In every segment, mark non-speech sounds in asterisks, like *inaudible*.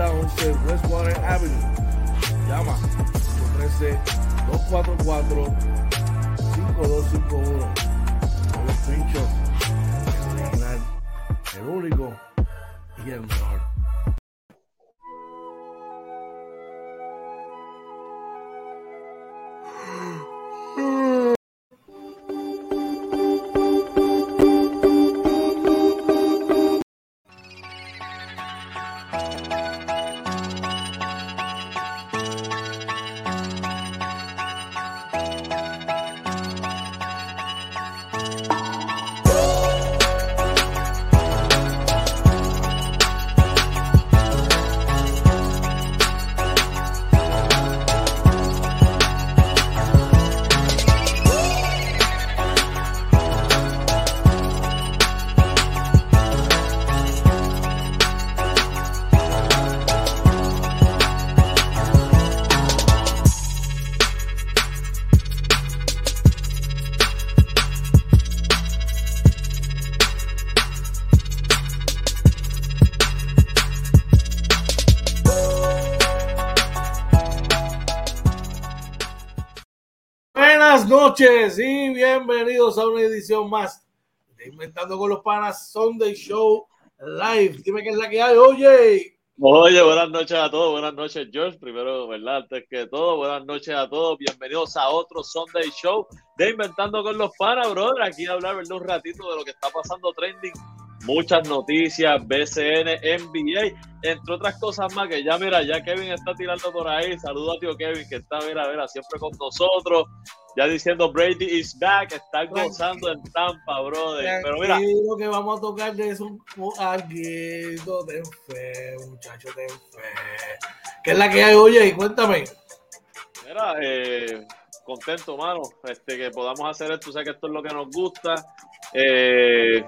3011 Westwater Avenue. Llama 213-244-5251. El screenshot. El original. El único y el mejor. Noches y bienvenidos a una edición más de Inventando con los Panas Sunday Show Live. Dime qué es la que hay, oye. Oye, buenas noches a todos, buenas noches George, primero, ¿verdad? Antes que todo, buenas noches a todos, bienvenidos a otro Sunday Show de Inventando con los Panas, brother, aquí a hablar, ¿verdad? Un ratito de lo que está pasando trending, muchas noticias, BCN, NBA, entre otras cosas más que ya, mira, ya Kevin está tirando por ahí, saludo a tío Kevin que está, mira, mira, siempre con nosotros, ya diciendo Brady is back, está gozando en Tampa, brother, pero mira. Lo que vamos a tocar de eso algo, ten fe, muchacho, ten fe. ¿Qué es la que hay, oye? Cuéntame. Mira, eh, contento, mano, este, que podamos hacer esto, sé que esto es lo que nos gusta, eh,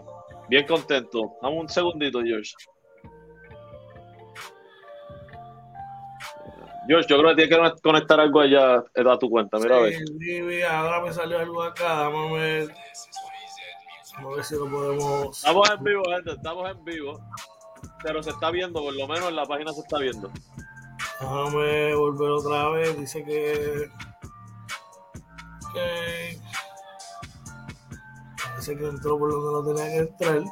bien contento. Dame un segundito, George. George, yo creo que tienes que conectar algo allá a tu cuenta. Mira, a ver. Sí, sí, ahora me salió algo acá. Dame ver. Vamos a ver si lo podemos. Estamos en vivo, gente. Estamos en vivo. Pero se está viendo, por lo menos en la página se está viendo. Déjame volver otra vez. Dice que. que Dice que entró por donde no tenía que entrar.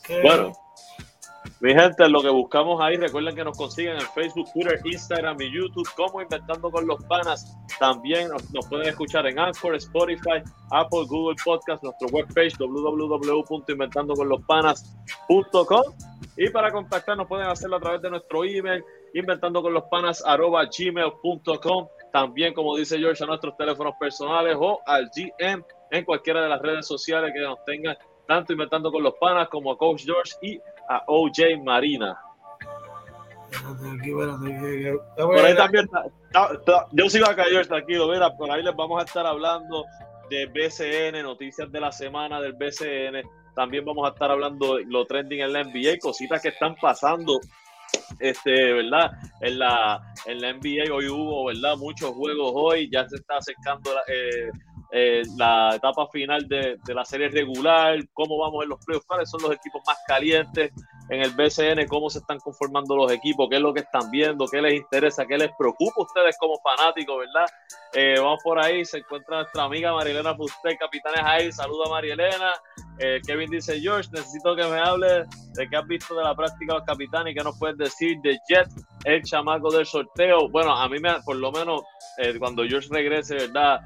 Okay. Bueno. Mi gente, lo que buscamos ahí, recuerden que nos consiguen en Facebook, Twitter, Instagram y YouTube como Inventando con los Panas. También nos, nos pueden escuchar en Anchor, Spotify, Apple, Google Podcast, nuestro webpage www.inventandoconlospanas.com y para contactarnos pueden hacerlo a través de nuestro email inventandoconlospanas.gmail.com también, como dice George, a nuestros teléfonos personales o al GM en cualquiera de las redes sociales que nos tengan tanto Inventando con los Panas como a Coach George y a OJ Marina. Por ahí también, yo sigo acá, George, tranquilo, mira, por ahí les vamos a estar hablando de BCN, noticias de la semana del BCN, también vamos a estar hablando de lo trending en la NBA, cositas que están pasando este, ¿verdad? En la, en la NBA hoy hubo, ¿verdad? Muchos juegos hoy, ya se está acercando eh, eh, la etapa final de, de, la serie regular, cómo vamos en los playoffs, cuáles son los equipos más calientes en el BCN, cómo se están conformando los equipos, qué es lo que están viendo, qué les interesa, qué les preocupa a ustedes como fanáticos, ¿verdad? Eh, vamos por ahí, se encuentra nuestra amiga Marielena Fuster, capitanes ahí, saluda a Marielena. Eh, Kevin dice, George, necesito que me hable de qué has visto de la práctica los capitanes y qué nos puedes decir de Jet, el chamaco del sorteo. Bueno, a mí me, por lo menos, cuando George regrese, ¿verdad?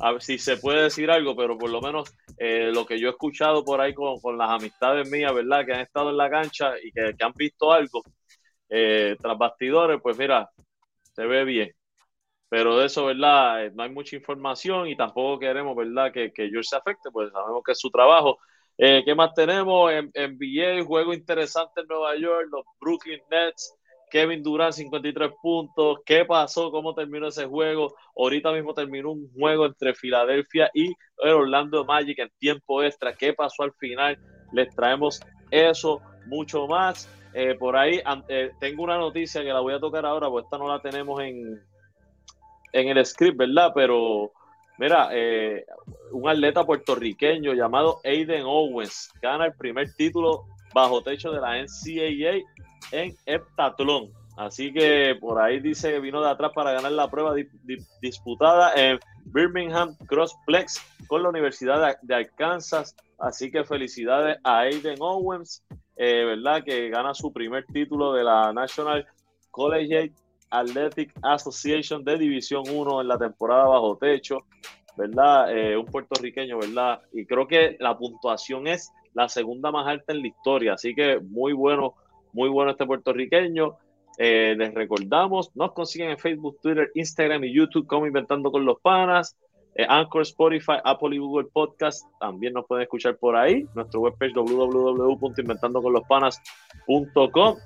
A ver si se puede decir algo, pero por lo menos eh, lo que yo he escuchado por ahí con, con, las amistades mías, ¿verdad? Que han estado en la cancha y que, que han visto algo eh, tras bastidores, pues mira, se ve bien. Pero de eso, ¿verdad? Eh, no hay mucha información y tampoco queremos, ¿verdad? Que, que George se afecte, pues sabemos que es su trabajo. ¿Qué más tenemos? En, NBA, juego interesante en Nueva York, los Brooklyn Nets Kevin Durant 53 puntos. ¿Qué pasó? ¿Cómo terminó ese juego? Ahorita mismo terminó un juego entre Filadelfia y el Orlando Magic en tiempo extra. ¿Qué pasó al final? Les traemos eso, mucho más. Eh, por ahí eh, tengo una noticia que la voy a tocar ahora, porque esta no la tenemos en, en el script, ¿verdad? Pero mira, eh, un atleta puertorriqueño llamado Aiden Owens gana el primer título bajo techo de la NCAA en heptatlón. Así que por ahí dice que vino de atrás para ganar la prueba disputada en Birmingham Crossplex con la Universidad de, Arkansas. Así que felicidades a Aiden Owens, eh, ¿verdad? Que gana su primer título de la National Collegiate Athletic Association de División 1 en la temporada bajo techo, ¿verdad? Eh, un puertorriqueño, ¿verdad? Y creo que la puntuación es la segunda más alta en la historia. Así que muy bueno, muy bueno este puertorriqueño. Eh, les recordamos, nos consiguen en Facebook, Twitter, Instagram y YouTube como Inventando con los Panas. Eh, Anchor, Spotify, Apple y Google Podcast también nos pueden escuchar por ahí. Nuestro webpage www.inventandoconlospanas.com.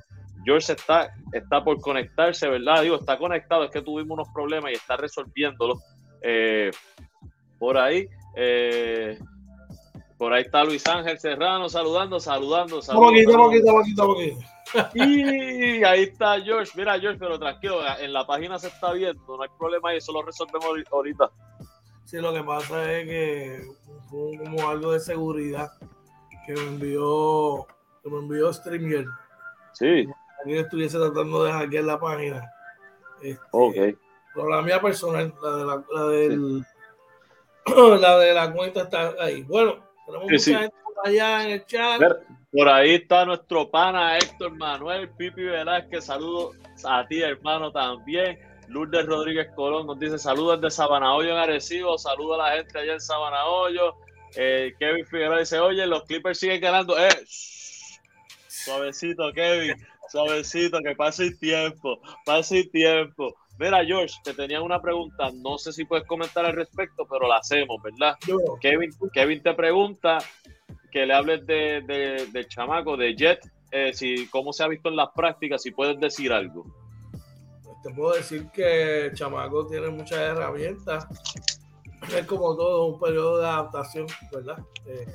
George está, está por conectarse, ¿verdad? Digo, está conectado, es que tuvimos unos problemas y está resolviéndolo eh, por ahí. Por ahí está Luis Ángel Serrano saludando, saludando, saludando. Y ahí está George. Mira, George, pero tranquilo, en la página se está viendo, no hay problema y eso lo resolvemos ahorita. Sí, lo que pasa es que fue como algo de seguridad que me envió, que me envió StreamYard. Sí. Alguien estuviese tratando de hackear la página. Este, ok. Pero la mía personal, la de la, la del, *clears throat* la de la cuenta está ahí. Bueno, tenemos mucha gente allá en el chat. Por ahí está nuestro pana Héctor Manuel Pipi Velázquez. Saludos a ti, hermano, también. Lourdes Rodríguez Colón nos dice saludos de Sabanahoyo en Arecibo. Saludos a la gente allá en Sabanahoyo. Eh, Kevin Figueroa dice: Oye, los Clippers siguen ganando. Eh, suavecito, Kevin. Suavecito, que pase el tiempo. Pase el tiempo. Mira, George, te tenía una pregunta. No sé si puedes comentar al respecto, pero la hacemos, ¿verdad? Kevin, Kevin te pregunta que le hables de, de, chamaco, de Jet, eh, si, cómo se ha visto en las prácticas, si puedes decir algo. Pues te puedo decir que el chamaco tiene muchas herramientas. Es como todo un periodo de adaptación, ¿verdad? Eh,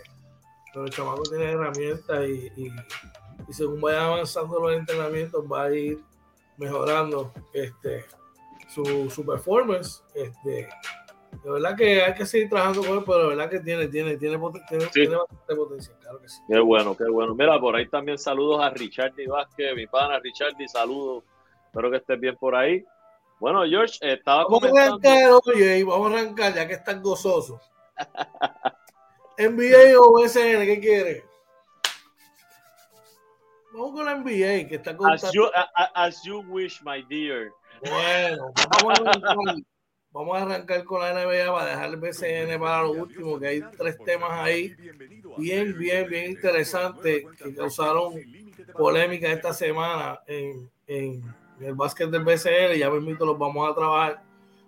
pero el chamaco tiene herramientas y, y, y, según vaya avanzando los entrenamientos va a ir mejorando este, su, su performance. Este, de verdad que hay que seguir trabajando con él, pero de verdad que tiene, tiene, tiene, tiene, tiene bastante potencial, claro que sí. Qué bueno, qué bueno. Mira, por ahí también saludos a Richardi Vázquez, mi pana Richardi, saludos. Espero que estés bien por ahí. Bueno, George, estaba vamos comentando... a arrancar, oye, vamos a arrancar ya que están gozosos. *laughs* NBA o SN, ¿qué quieres? Vamos con la NBA, que está con... As you, as you wish, my dear. Bueno, vamos a arrancar. Vamos a arrancar con la NBA para dejar el BCN para lo último, que hay tres temas ahí bien, bien, bien interesantes que causaron polémica esta semana en, el básquet del BCN. Ya permito, los vamos a trabajar.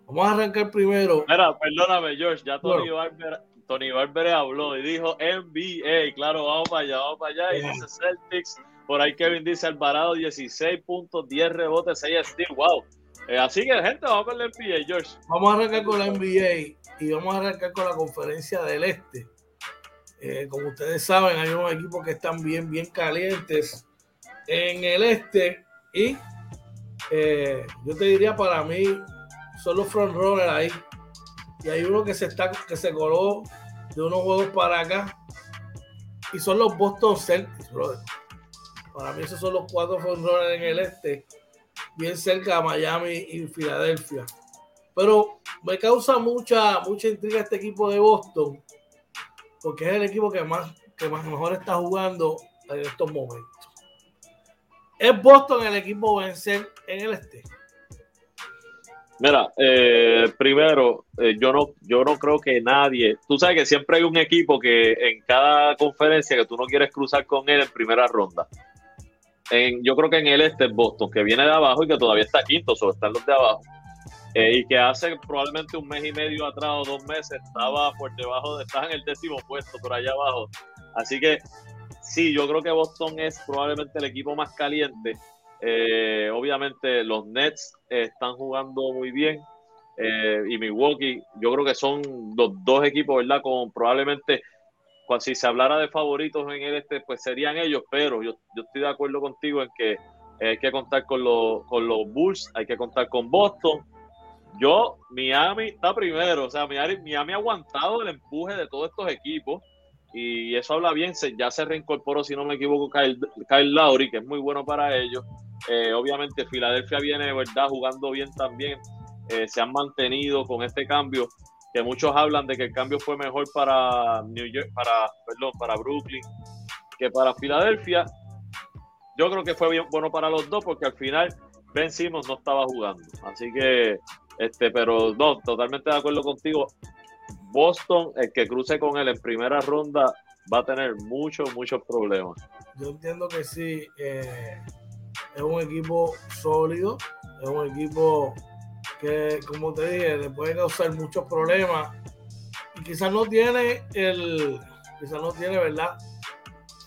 Vamos a arrancar primero. Mira, perdóname, George, ya Tony Barber, Tony Barber habló y dijo NBA. Claro, vamos para allá, vamos para allá. Y dice Celtics. Por ahí Kevin dice Alvarado, 16 puntos, 10 rebotes, 6 steals. Wow eh, así que, gente, vamos con la NBA, George. Vamos a arrancar con la NBA y vamos a arrancar con la conferencia del Este. Eh, como ustedes saben, hay unos equipos que están bien, bien calientes en el Este y eh, yo te diría para mí son los frontrunners ahí. Y hay uno que se está que se coló de unos juegos para acá y son los Boston Celtics, brother. Para mí esos son los cuatro frontrunners en el Este bien cerca de Miami y Filadelfia. Pero me causa mucha, mucha intriga este equipo de Boston, porque es el equipo que más, que más mejor está jugando en estos momentos. ¿Es Boston el equipo vencer en el este? Mira, eh, primero, eh, yo no, yo no creo que nadie. Tú sabes que siempre hay un equipo que en cada conferencia que tú no quieres cruzar con él en primera ronda yo creo que en el este Boston, que viene de abajo y que todavía está quinto, solo están los de abajo. Eh, y que hace probablemente un mes y medio atrás o dos meses estaba por debajo, de, estaba en el décimo puesto por allá abajo. Así que sí, yo creo que Boston es probablemente el equipo más caliente. Eh, obviamente los Nets están jugando muy bien eh, y Milwaukee, yo creo que son los dos equipos, ¿verdad? Con probablemente si se hablara de favoritos en el este, pues serían ellos, pero yo, yo estoy de acuerdo contigo en que hay que contar con los, con los Bulls, hay que contar con Boston. Yo, Miami está primero, o sea, Miami, Miami ha aguantado el empuje de todos estos equipos y eso habla bien. ya se reincorporó, si no me equivoco, Kyle, Kyle Lowry, que es muy bueno para ellos. Eh, obviamente, Filadelfia viene, ¿verdad?, jugando bien también. Eh, se han mantenido con este cambio, que muchos hablan de que el cambio fue mejor para New York, para, perdón, para Brooklyn que para Filadelfia. Yo creo que fue bien bueno para los dos porque al final Ben Simmons no estaba jugando. Así que, este, pero no, totalmente de acuerdo contigo. Boston, el que cruce con él en primera ronda, va a tener muchos, muchos problemas. Yo entiendo que sí. Eh, es un equipo sólido, es un equipo que, como te dije, le puede causar muchos problemas. Y quizás no tiene el, quizás no tiene, ¿verdad?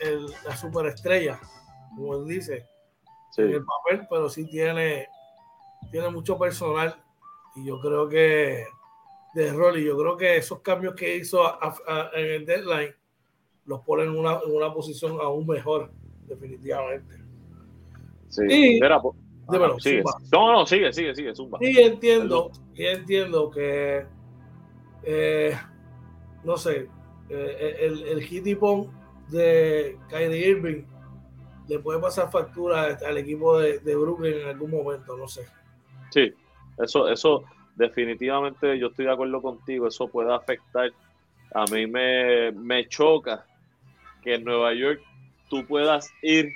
El, la superestrella, como él dice, en el papel, pero sí tiene, tiene mucho personal. Y yo creo que de rol, y yo creo que esos cambios que hizo en el deadline los ponen en una, en una posición aún mejor, definitivamente. Sí, y, sigue. No, no, sigue, sigue, sigue, Zumba. Y entiendo, y entiendo que, eh, no sé, eh, el, el hitipón de Kyrie Irving le puede pasar factura al equipo de, de, Brooklyn en algún momento, no sé. Sí, eso, eso definitivamente yo estoy de acuerdo contigo, eso puede afectar. A mí me, me choca que en Nueva York tú puedas ir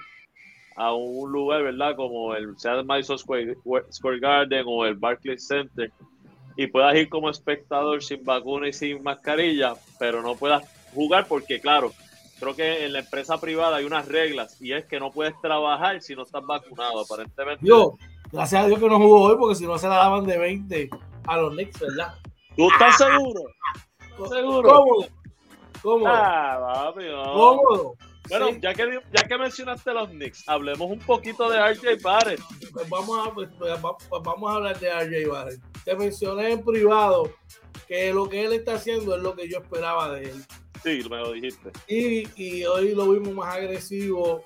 a un lugar, ¿verdad? Como el sea el Madison Square, Garden o el Barclays Center y puedas ir como espectador sin vacuna y sin mascarilla, pero no puedas jugar porque, claro, creo que en la empresa privada hay unas reglas y es que no puedes trabajar si no estás vacunado, aparentemente. Yo, gracias a Dios que no jugó hoy porque si no se la daban de 20 a los Knicks, ¿verdad? ¿Tú estás seguro? ¿Seguro? Cómodo. Cómodo. Ah, papi, Cómodo. Bueno, ya, que, ya que mencionaste los Knicks, hablemos un poquito de RJ Barrett. Pues vamos, a, pues, pues, pues vamos a hablar de RJ Barrett. Te mencioné en privado que lo que él está haciendo es lo que yo esperaba de él. Sí, me lo dijiste. Y, y hoy lo vimos más agresivo,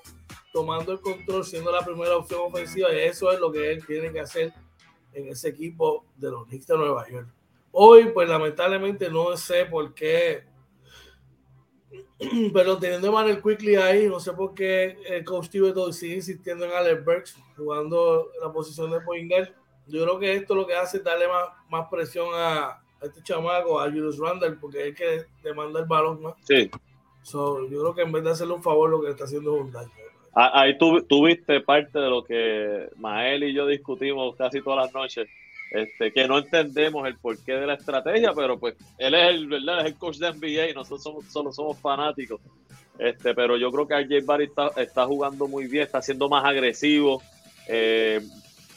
tomando el control, siendo la primera opción ofensiva. Y eso es lo que él tiene que hacer en ese equipo de los Knicks de Nueva York. Hoy, pues lamentablemente no sé por qué *clears throat* pero teniendo a el Quickly ahí, no sé por qué el coach Tibeto sigue insistiendo en Alex Burks jugando la posición de Poingal. Yo creo que esto lo que hace es darle más, más presión a, este chamaco, a Julius Randall, porque es el que demanda el balón más. Sí. yo creo que en vez de hacerle un favor, lo que está haciendo es un daño. Ahí tuviste parte de lo que Mael y yo discutimos casi todas las noches este, que no entendemos el porqué de la estrategia, pero pues él es el, ¿verdad? Es el coach de NBA y nosotros solo somos fanáticos. Este, pero yo creo que RJ Barry está, está jugando muy bien, está siendo más agresivo, eh,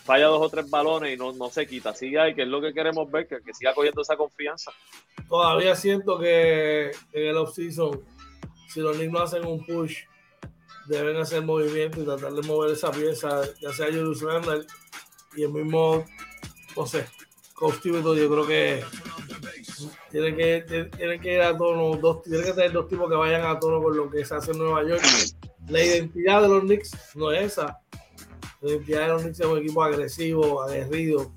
falla dos o tres balones y no, no se quita. Sigue ahí, que es lo que queremos ver, que, que siga cogiendo esa confianza. Todavía siento que en el offseason, si los Knicks no hacen un push, deben hacer movimiento y tratar de mover esa pieza, ya sea Julius Randall y el mismo sé, Coach yo creo que tiene que, tiene que ir a tono, dos, tiene que tener dos tipos que vayan a tono con lo que se hace en Nueva York. La identidad de los Knicks no es esa. La identidad de los Knicks es un equipo agresivo, aguerrido,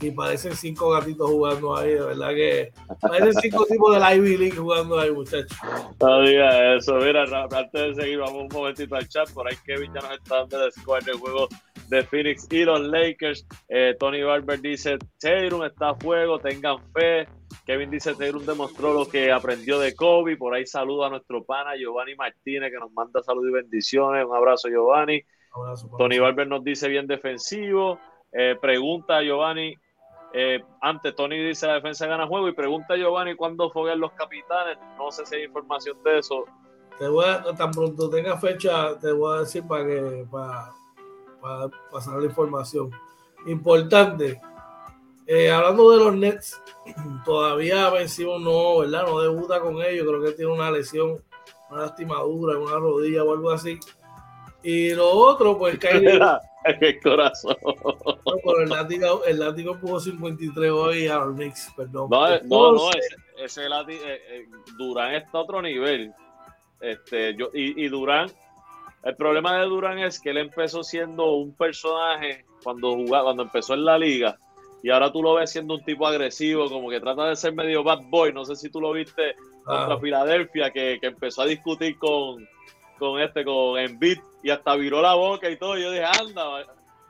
y parecen cinco gatitos jugando ahí, de verdad que parecen cinco tipos de la Ivy League jugando ahí, muchachos. No diga eso, mira, antes de seguir, vamos un momentito al chat, por ahí Kevin ya nos está dando el score del juego de Phoenix y los Lakers. Eh, Tony Barber dice, Tatum está a fuego, tengan fe. Kevin dice, Tatum demostró lo que aprendió de Kobe. Por ahí saludo a nuestro pana Giovanni Martínez, que nos manda salud y bendiciones. Un abrazo, Giovanni. Tony Barber nos dice bien defensivo. Eh, pregunta a Giovanni, eh, antes Tony dice la defensa gana juego y pregunta a Giovanni cuándo foguean los capitanes. No sé si hay información de eso. Te voy a, tan pronto tenga fecha, te voy a decir para que para para pasar la información. Importante. Eh, hablando de los Nets, *clears throat* todavía vencido no, ¿verdad? No debuta con ellos. Creo que tiene una lesión, una lastimadura, una rodilla o algo así. Y lo otro, pues Kyrie. el *laughs* corazón. el látigo, el látigo puso 53 hoy a los Knicks, perdón. No, eh, no, no, ese, ese látigo, eh, Durán está a otro nivel. Este, yo, y, y Durán el problema de Durán es que él empezó siendo un personaje cuando jugaba, cuando empezó en la liga, y ahora tú lo ves siendo un tipo agresivo, como que trata de ser medio bad boy. No sé si tú lo viste contra Filadelfia, que, que, empezó a discutir con, con este, con Embiid, y hasta viró la boca y todo. Y yo dije, anda, o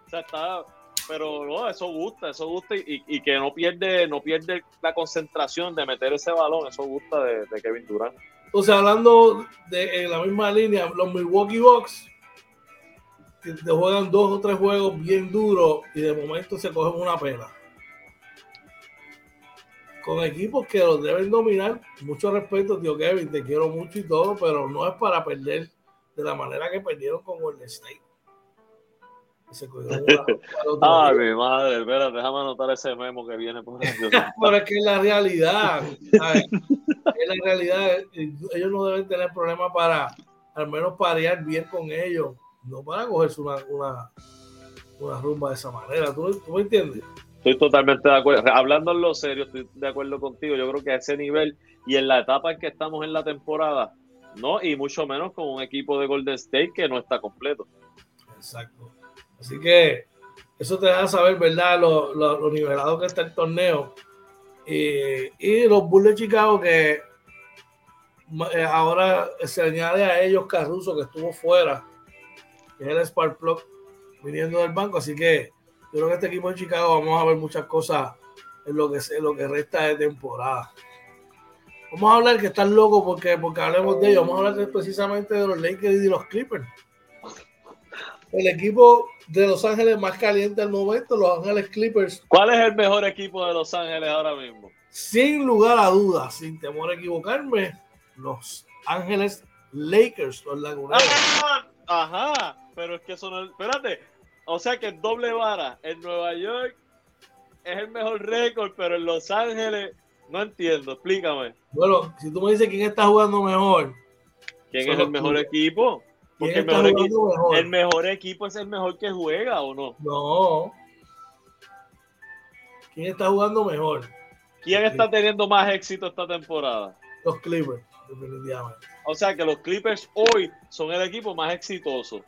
sea, está, pero no, eso gusta, eso gusta y, y, que no pierde, no pierde la concentración de meter ese balón, eso gusta de, de Kevin Durant. O sea, hablando de en la misma línea, los Milwaukee Bucks te juegan dos o tres juegos bien duros y de momento se cogen una pena. Con equipos que los deben dominar, mucho respeto, tío Kevin, te quiero mucho y todo, pero no es para perder de la manera que perdieron con Golden State. Se *laughs* Ay, mi madre, espera, déjame anotar ese memo que viene por ahí. *laughs* pero es que es la realidad. Es la realidad. Ellos no deben tener problemas para al menos parear bien con ellos no para cogerse una, una, una rumba de esa manera. ¿Tú, ¿Tú, me entiendes? Estoy totalmente de acuerdo. Hablando en lo serio, estoy de acuerdo contigo. Yo creo que a ese nivel y en la etapa en que estamos en la temporada, no, y mucho menos con un equipo de Golden State que no está completo. Exacto. Así que eso te da saber, ¿verdad? Lo, nivelado que está el torneo. Y, los Bulls de Chicago que eh, ahora se añade a ellos Caruso que estuvo fuera es el Spark viniendo del banco. Así que yo creo que este equipo de Chicago vamos a ver muchas cosas en lo que, en lo que resta de temporada. Vamos a hablar que están locos porque, porque hablemos de ellos. Vamos a hablar precisamente de los Lakers y de los Clippers. El equipo de Los Ángeles más caliente al momento, Los Ángeles Clippers. ¿Cuál es el mejor equipo de Los Ángeles ahora mismo? Sin lugar a dudas, sin temor a equivocarme, Los Ángeles Lakers, los laguneros. Ajá pero es que eso no. Espérate. O sea que doble vara. En Nueva York es el mejor récord, pero en Los Ángeles no entiendo. Explícame. Bueno, si tú me dices quién está jugando mejor. ¿Quién es el mejor equipo? Porque el mejor, equipo, el mejor equipo es el mejor que juega, ¿o no? No. ¿Quién está jugando mejor? ¿Quién está teniendo más éxito esta temporada? Los Clippers, definitivamente. O sea que los Clippers hoy son el equipo más exitoso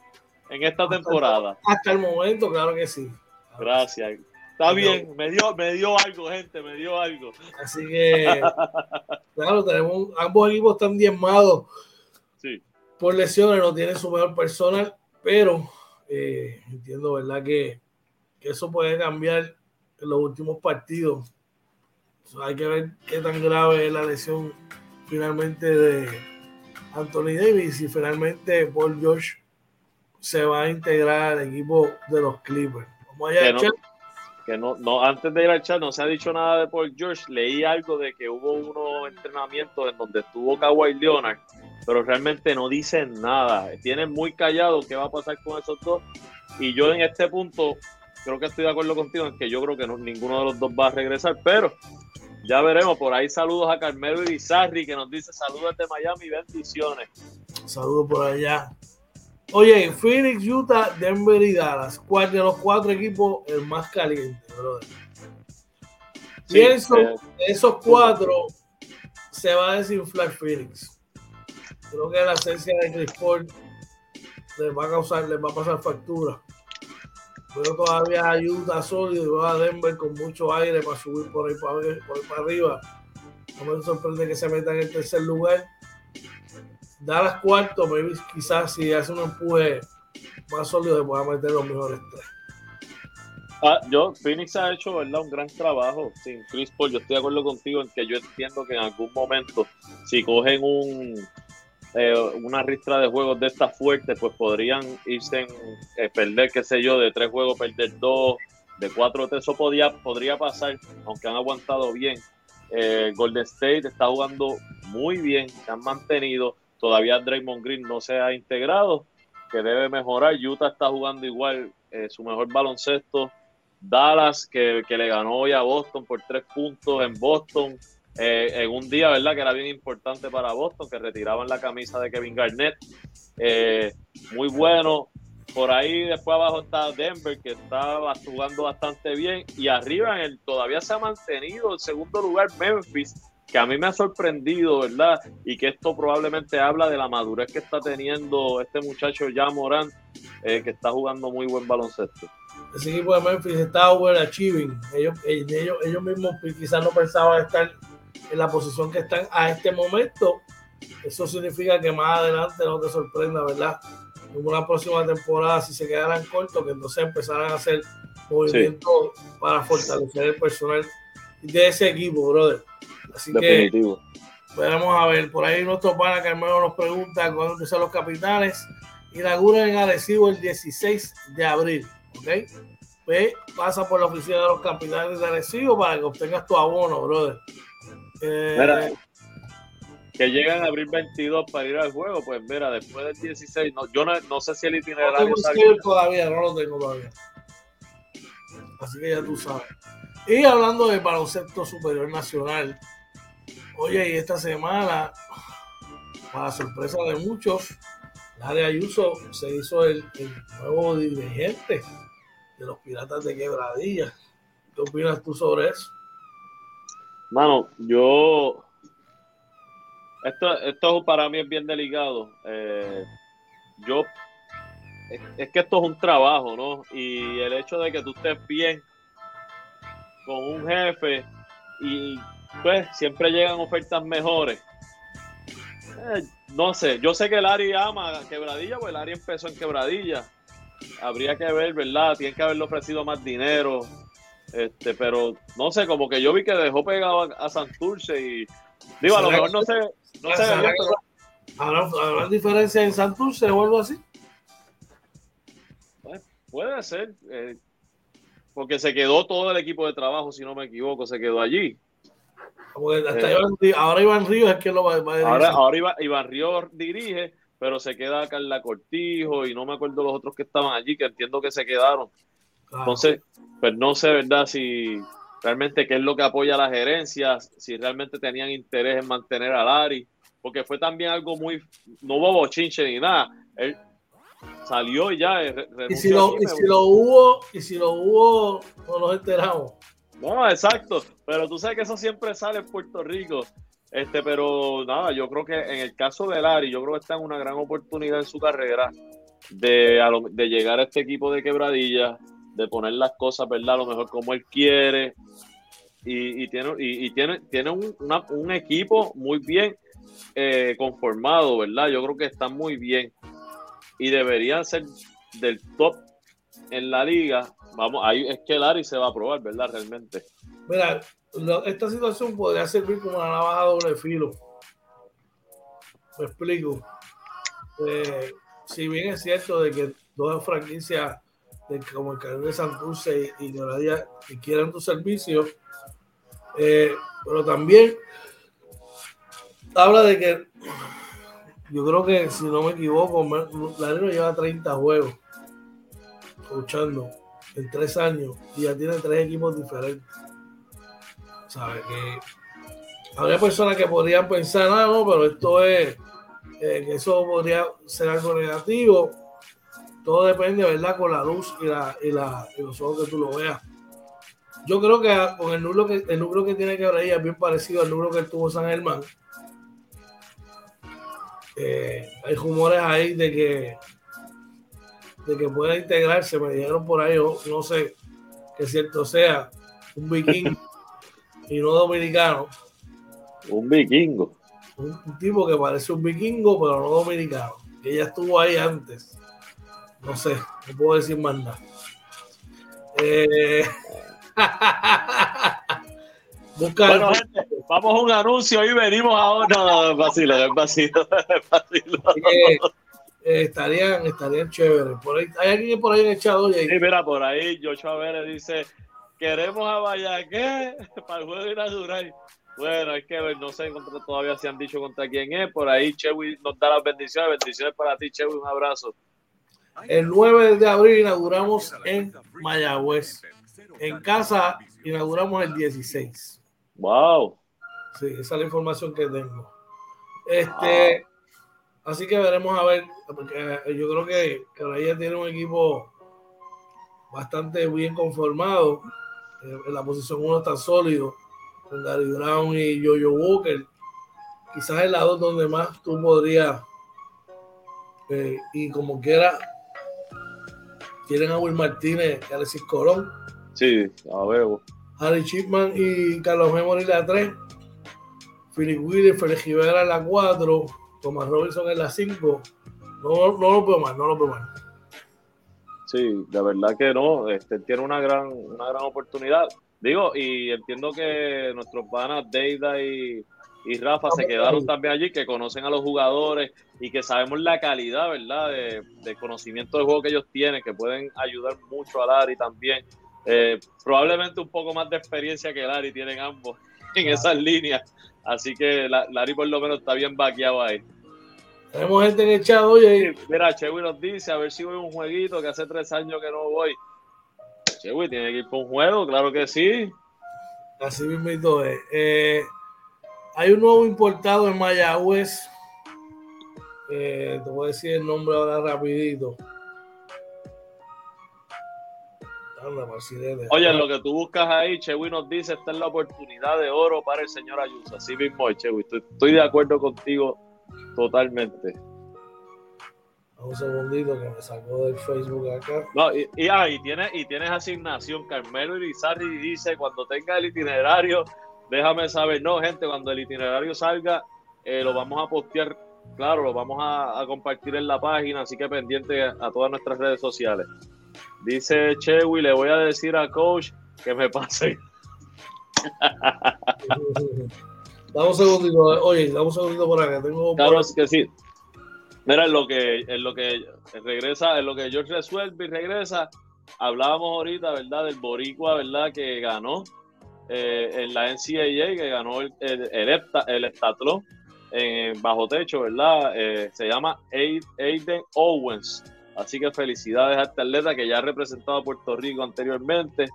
en esta temporada. Hasta el momento, claro que sí. Gracias. Está bien, me dio, me dio algo, gente, me dio algo. Así que, *laughs* claro, tenemos, ambos equipos están diezmados. Por lesiones, no tienen su mejor personal, pero eh, entiendo, ¿verdad? Que, que, eso puede cambiar en los últimos partidos. hay que ver qué tan grave es la lesión finalmente de Anthony Davis y finalmente Paul George se va a integrar al equipo de los Clippers. Vamos allá, que, no, que no, no, antes de ir al chat, no se ha dicho nada de Paul George. Leí algo de que hubo unos entrenamientos en donde estuvo Kawhi Leonard, pero realmente no dicen nada. Tienen muy callado qué va a pasar con esos dos. Y yo en este punto creo que estoy de acuerdo contigo en que yo creo que ninguno de los dos va a regresar, pero ya veremos. Por ahí saludos a Carmelo Irizarri que nos dice saludos de Miami, bendiciones. Saludos por allá. Oye, Phoenix, Utah, Denver y Dallas. ¿Cuál de los cuatro equipos el más caliente, brother? Pienso eh, esos cuatro se va a desinflar Phoenix. Creo que la esencia de Chris Paul les va a causar, les va a pasar factura. Pero todavía a sólido y va a Denver con mucho aire para subir por ahí para, por para arriba. No me sorprende que se metan en el tercer lugar las cuarto, maybe, quizás si hace un empuje más sólido se pueda meter los mejores tres. Ah, yo, Phoenix ha hecho ¿verdad? un gran trabajo sin Chris Paul. Yo estoy de acuerdo contigo en que yo entiendo que en algún momento, si cogen un eh, una ristra de juegos de esta fuerte, pues podrían irse en eh, perder, qué sé yo, de tres juegos, perder dos, de cuatro, tres. Eso podía, podría pasar, aunque han aguantado bien. Eh, Golden State está jugando muy bien, se han mantenido. Todavía Draymond Green no se ha integrado, que debe mejorar. Utah está jugando igual eh, su mejor baloncesto. Dallas, que, le ganó hoy a Boston por tres puntos en Boston, eh, en un día, ¿verdad? Que era bien importante para Boston, que retiraban la camisa de Kevin Garnett. Eh, muy bueno. Por ahí después abajo está Denver, que está jugando bastante bien. Y arriba en el, todavía se ha mantenido el segundo lugar Memphis, que a mí me ha sorprendido, ¿verdad? Y que esto probablemente habla de la madurez que está teniendo este muchacho ya Morán, eh, que está jugando muy buen baloncesto. Ese equipo de Memphis está overachieving. Ellos, ellos, ellos mismos quizás no pensaban estar en la posición que están a este momento. Eso significa que más adelante no te sorprenda, ¿verdad? En una próxima temporada, si se quedaran cortos, que entonces empezarán a hacer movimientos para fortalecer el personal de ese equipo, brother. Así Definitivo. que vamos a ver. Por ahí nuestro pana Carmelo nos pregunta cuándo empiezan los capitales. Inauguran en Arecibo el 16 de abril. ¿Ok? Pues pasa por la oficina de los capitales de Arecibo para que obtengas tu abono, brother. Eh, que llegan a abril 22 para ir al juego, pues mira, después del 16, no, yo no, sé si el itinerario no todavía, no lo tengo todavía. Así que ya tú sabes. Y hablando del baloncesto superior nacional, oye, y esta semana, para sorpresa de muchos, Larry Ayuso se hizo el, nuevo dirigente de los Piratas de Quebradilla. ¿Qué opinas tú sobre eso? Mano, yo. Esto, esto para mí es bien delicado. Eh, yo. es, que esto es un trabajo, ¿no? Y el hecho de que tú estés bien con un jefe y pues siempre llegan ofertas mejores. Eh, no sé, yo sé que el Ari ama Quebradilla, pues el Ari empezó en Quebradilla. Habría que ver, ¿verdad? Tiene que haberle ofrecido más dinero. Este, pero no sé, como que yo vi que dejó pegado a, Santurce y digo, a lo mejor no sé, no sé. ¿Habrá, diferencia en Santurce o algo así? Pues, puede ser. Eh, porque se quedó todo el equipo de trabajo, si no me equivoco, se quedó allí. Eh, ahora Iván Ríos es que lo va, a dirigir. Ahora, ahora Iván, Ríos dirige, pero se queda Carla Cortijo y no me acuerdo los otros que estaban allí, que entiendo que se quedaron. Entonces, pues no sé, ¿verdad? Si realmente qué es lo que apoya a las gerencias, si realmente tenían interés en mantener a Lari, porque fue también algo muy, no hubo bochinche ni nada. Él, salió y ya. Eh, y si, lo, y si lo hubo, y si lo hubo, no nos enteramos. No, exacto. Pero tú sabes que eso siempre sale en Puerto Rico. Este, pero nada, yo creo que en el caso de Lari, yo creo que está en una gran oportunidad en su carrera de, de llegar a este equipo de quebradilla, de poner las cosas, ¿verdad? Lo mejor como él quiere. Y, tiene, y, tiene, tiene un, un, equipo muy bien eh, conformado, ¿verdad? Yo creo que está muy bien y deberían ser del top en la liga. Vamos, ahí es que Larry se va a probar, ¿verdad? Realmente. Mira, esta situación podría servir como una navaja doble filo. Me explico. Eh, si bien es cierto de que dos franquicias de, como de Santurce y, y que quieran tu servicio, eh, pero también habla de que yo creo que, si no me equivoco, Larino lleva 30 juegos luchando en tres años y ya tiene tres equipos diferentes. ¿Sabes? Que habría personas que podrían pensar, ah, no, pero esto es, eh, que eso podría ser algo negativo. Todo depende, ¿verdad? Con la luz y, la, y, la, y los ojos que tú lo veas. Yo creo que con el núcleo que, el núcleo que tiene que haber ahí es bien parecido al núcleo que tuvo San Germán eh, hay rumores ahí de que de que pueda integrarse, me dijeron por ahí, no sé que cierto sea, un vikingo y no dominicano. Un vikingo. Un, tipo que parece un vikingo, pero no dominicano. Que ya estuvo ahí antes. No sé, no puedo decir más nada. Eh... *laughs* bueno, gente, vamos a un anuncio y venimos ahora. No, no, vacilo, es vacilo, *laughs* eh, estarían, estarían chéveres. Por ahí, ¿Hay alguien por ahí en el chat? Sí, mira, por ahí Joshua Vélez dice, queremos a Vallaque *laughs* para el juego inaugural. Bueno, es que no sé todavía se han dicho contra quién es. Por ahí Chewy nos da las bendiciones. Bendiciones para ti, Chewy. Un abrazo. El 9 de abril inauguramos en Mayagüez. En casa inauguramos el 16. Wow. Sí, esa es la información que tengo. Este, así que veremos a ver, porque eh, yo creo que ella tiene un equipo bastante bien conformado. Eh, en la posición 1 está sólido, con Gary Brown y Jojo Walker. Quizás el lado donde más tú podrías, eh, y como quiera, tienen a Will Martínez y Alexis Colón. Sí, a ver. Harry Chipman y Carlos Memory la 3. Philip Willis, Félix Rivera en la 4, Thomas Robinson en la 5. No, no lo veo mal, no lo veo mal. Sí, de verdad que no. Este, tiene una gran, una gran oportunidad. Digo, y entiendo que nuestros panas Deida y, y Rafa se quedaron también allí, que conocen a los jugadores y que sabemos la calidad, ¿verdad?, de, conocimiento del juego que ellos tienen, que pueden ayudar mucho a Larry también. Eh, probablemente un poco más de experiencia que Larry tienen ambos *laughs* en esas líneas. Así que Larry por lo menos está bien vaqueado ahí. Tenemos gente en el chat, oye. mira, Chewy nos dice, a ver si voy a un jueguito, que hace tres años que no voy. Chewy, ¿tiene que ir por un juego? Claro que sí. Así mismo es. Eh, hay un nuevo importado en Mayagüez. Eh, te voy a decir el nombre ahora rapidito. Oye, lo que tú buscas ahí, Chewy nos dice, esta es la oportunidad de oro para el señor Ayuso. Así mismo, Chewy, estoy, de acuerdo contigo totalmente. Un segundito que me sacó del Facebook acá. No, y, y, ah, y, tienes, y tienes asignación. Carmelo Irizarri dice, cuando tenga el itinerario, déjame saber. No, gente, cuando el itinerario salga, eh, lo vamos a postear, claro, lo vamos a, a, compartir en la página, así que pendiente a todas nuestras redes sociales. Dice Chewy, le voy a decir a coach que me pase. *laughs* dame un segundito, oye, dame un segundito por acá. Tengo claro es que sí. Mira, en lo que, en lo que regresa, en lo que George resuelve y regresa, hablábamos ahorita, ¿verdad? Del Boricua, ¿verdad? Que ganó eh, en la NCAA, que ganó el, el, el, en bajo techo, ¿verdad? Eh, se llama Aiden Owens. Así que felicidades a este atleta que ya ha representado a Puerto Rico anteriormente.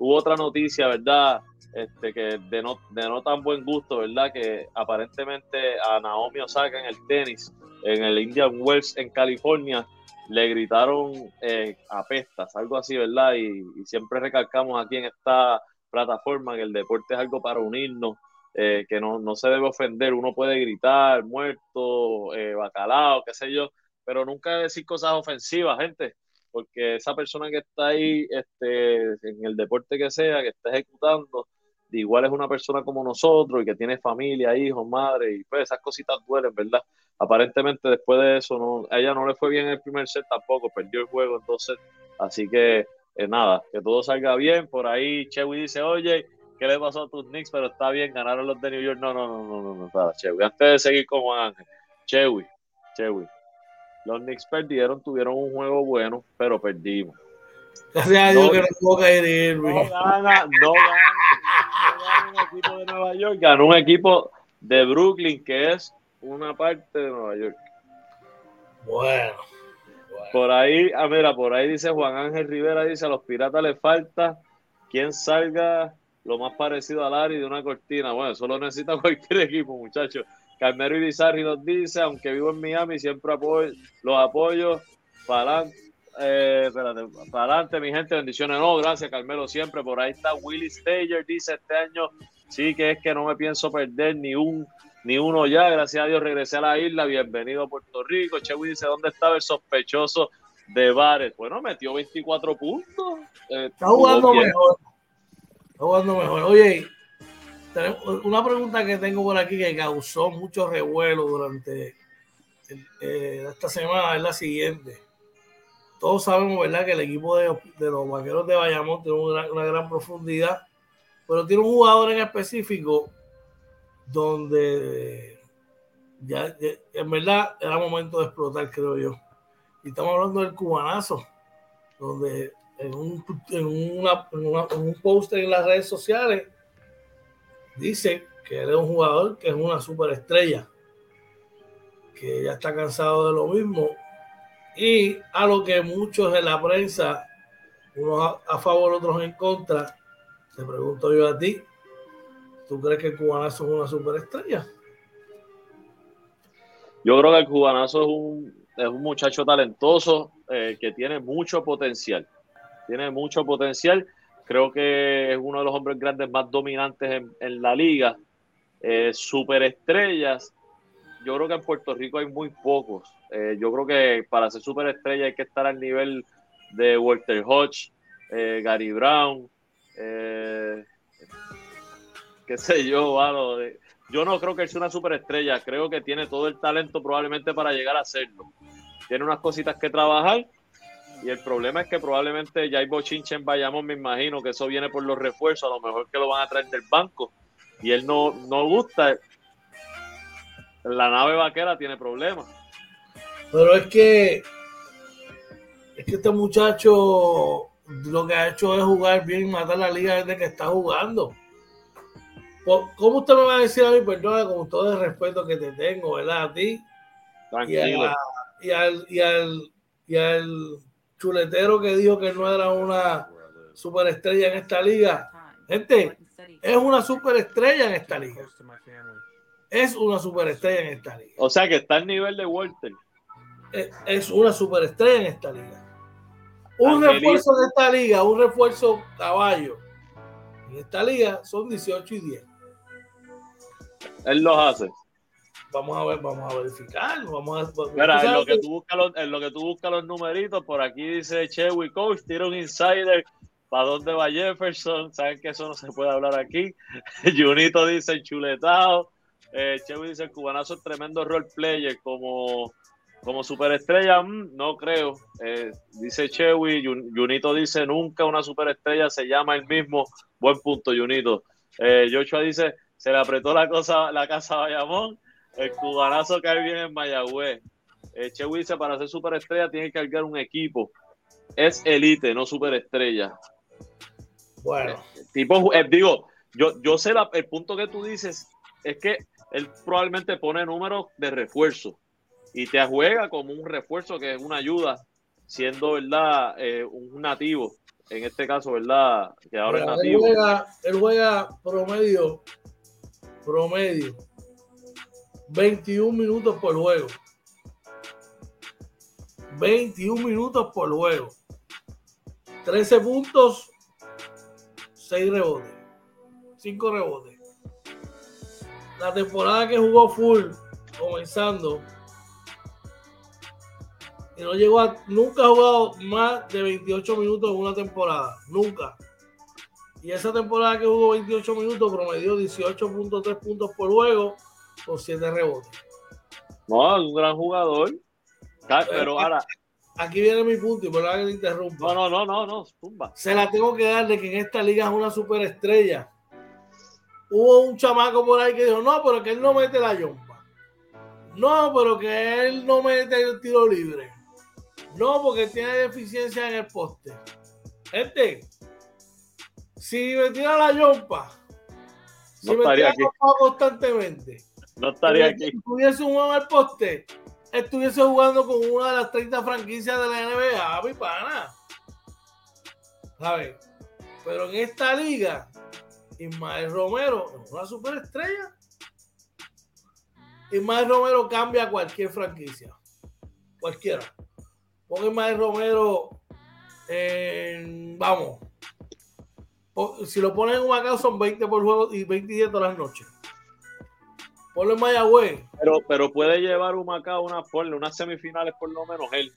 Hubo otra noticia, ¿verdad? Este, que de no tan buen gusto, ¿verdad? Que aparentemente a Naomi Osaka en el tenis, en el Indian Wells en California, le gritaron eh, apestas, algo así, ¿verdad? Y, siempre recalcamos aquí en esta plataforma que el deporte es algo para unirnos, eh, que no, no, se debe ofender, uno puede gritar, muerto, eh, bacalao, qué sé yo, pero nunca decir cosas ofensivas, gente, porque esa persona que está ahí este, en el deporte que sea, que está ejecutando, igual es una persona como nosotros y que tiene familia, hijos, madre, y pues esas cositas duelen, ¿verdad? Aparentemente después de eso, no, ella no le fue bien el primer set tampoco, perdió el juego entonces, así que eh, nada, que todo salga bien. Por ahí Chewy dice, oye, ¿qué le pasó a tus Knicks? Pero está bien, ganaron los de New York. No, no, no, no, no, no, para Chewy. Antes de seguir con Juan Ángel, Chewy, Chewy, los Knicks perdieron, tuvieron un juego bueno, pero perdimos. Gracias a Dios que no puedo caer No gana, no gana, un equipo de Nueva York, ganó un equipo de Brooklyn, que es una parte de Nueva York. Bueno. Por ahí, ah, mira, por ahí dice Juan Ángel Rivera, dice a los piratas les falta quien salga lo más parecido al Ari de una cortina. Bueno, eso lo necesita *laughs* cualquier equipo, muchachos. Carmelo Irizarri nos dice, aunque vivo en Miami, siempre apoyo, los apoyo para adelante. Eh, adelante, mi gente, bendiciones. No, gracias, Carmelo, siempre. Por ahí está Willy Stager, dice este año, sí que es que no me pienso perder ni un ni uno ya. Gracias a Dios regresé a la isla. Bienvenido a Puerto Rico. Chewy dice, ¿dónde estaba el sospechoso de Bares? Bueno, metió 24 puntos. Eh, está jugando mejor. Está jugando mejor. Oye, una pregunta que tengo por aquí que causó mucho revuelo durante eh, esta semana es la siguiente. Todos sabemos, ¿verdad?, que el equipo de, los vaqueros de Bayamón tiene una, gran profundidad, pero tiene un jugador en específico donde ya, en verdad era momento de explotar, creo yo. Y estamos hablando del cubanazo, donde en un, en una, en un post en las redes sociales dice que él es un jugador que es una superestrella, que ya está cansado de lo mismo. Y a lo que muchos en la prensa, unos a, favor, otros en contra, te pregunto yo a ti, ¿tú crees que el cubanazo es una superestrella? Yo creo que el cubanazo es un, es un muchacho talentoso eh, que tiene mucho potencial. Tiene mucho potencial Creo que es uno de los hombres grandes más dominantes en, la liga. Eh, superestrellas, yo creo que en Puerto Rico hay muy pocos. Eh, yo creo que para ser superestrella hay que estar al nivel de Walter Hodge, Gary Brown, *laughs* qué sé yo, yo no creo que él sea una superestrella, creo que tiene todo el talento probablemente para llegar a hacerlo. Tiene unas cositas que trabajar y el problema es que probablemente ya hay bochinche en Bayamón, me imagino que eso viene por los refuerzos, a lo mejor que lo van a traer del banco y él no, no gusta. La nave vaquera tiene problemas. Pero es que es que este muchacho lo que ha hecho es jugar bien y matar la liga desde que está jugando. ¿Cómo usted me va a decir a mí, perdona, con todo el respeto que te tengo, ¿verdad? A ti. Tranquilo. Y, al, y, al, y al chuletero que dijo que no era una superestrella en esta liga. Gente, es una superestrella en esta liga. Es una superestrella en esta liga. O sea que está al nivel de Walter. Es, una superestrella en esta liga. Un refuerzo de esta liga, un refuerzo caballo. En esta liga son 18 y 10. Él los hace. Vamos a ver, vamos a verificar. Vamos a, Mira, en lo, que tú buscas los, en lo que tú buscas los numeritos, por aquí dice Chewy Coach, tira un insider. ¿Para dónde va Jefferson? Saben que eso no se puede hablar aquí. *laughs* Junito dice chuletado. Eh, Chewy dice el cubanazo es tremendo role player como, como superestrella. Mm, no creo. Eh, dice Chewy. Junito dice nunca una superestrella se llama el mismo. Buen punto, Junito. Eh, Joshua dice se le apretó la cosa la casa a Bayamón. El cubanazo cae bien en Mayagüez. Eh, Chewy dice, para ser superestrella tiene que cargar un equipo. Es elite, no superestrella. Bueno. tipo, eh, digo, yo, yo sé el punto que tú dices es que él probablemente pone números de refuerzo y te juega como un refuerzo que es una ayuda, siendo, ¿verdad? Eh, un nativo. En este caso, ¿verdad? Que ahora es nativo. juega, él juega promedio, promedio 21 minutos por juego. 21 minutos por juego. 13 puntos, 6 rebotes. 5 rebotes. La temporada que jugó full, comenzando, y no llegó a, nunca ha jugado más de 28 minutos en una temporada. Nunca. Y esa temporada que jugó 28 minutos promedió 18.3 puntos por juego con siete rebotes. No, es un gran jugador. Pero ahora. Aquí viene mi punto y por que te interrumpa. No, no, no, no, no. Se la tengo que dar de que en esta liga es una superestrella. Hubo un chamaco por ahí que dijo, no, pero que él no mete la yompa. No, pero que él no mete el tiro libre. No, porque tiene deficiencia en el poste. Gente, si me tira la yompa, si no me tira constantemente, no estaría aquí. Si estuviese jugando al poste, estuviese jugando con una de las 30 franquicias de la NBA, mi pana. ¿Sabes? Pero en esta liga, Ismael Romero es una superestrella. Ismael Romero cambia cualquier franquicia. Cualquiera. Ponga Ismael Romero en. Vamos. Si lo ponen en un acá son 20 por juego y 20 y 10 todas las noches. Ponle Mayagüez. Pero, pero puede llevar un Macao una, unas semifinales por lo menos él.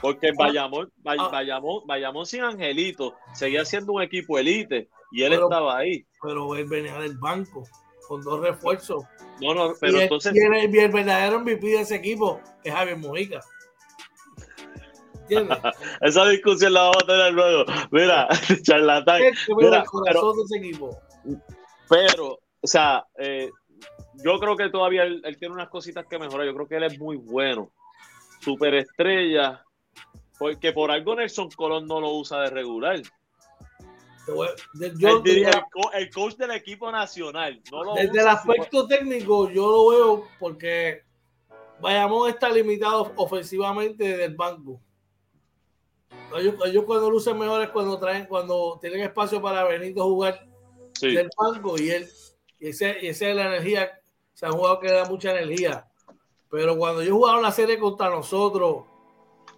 Porque Bayamón, Bayamón, Bayamón sin Angelito seguía siendo un equipo elite y él estaba ahí. Pero él venía del banco con dos refuerzos. No, no, pero entonces. Y el, el, verdadero MVP de ese equipo es Javier Mojica. ¿Entiendes? *laughs* Esa discusión la vamos a tener luego. Mira, *laughs* charlatán. Mira, el corazón de ese equipo. Pero o sea, eh, yo creo que todavía él, tiene unas cositas que mejorar. Yo creo que él es muy bueno. Superestrella. Porque por algo Nelson Colón no lo usa de regular. Yo, diría, el, coach del equipo nacional. desde el aspecto técnico, yo lo veo porque Bayamón está limitado ofensivamente del banco. Ellos, cuando lucen mejores cuando traen, cuando tienen espacio para venir a jugar del banco y él y esa es la energía. Se han jugado que da mucha energía. Pero cuando yo jugaba la serie contra nosotros,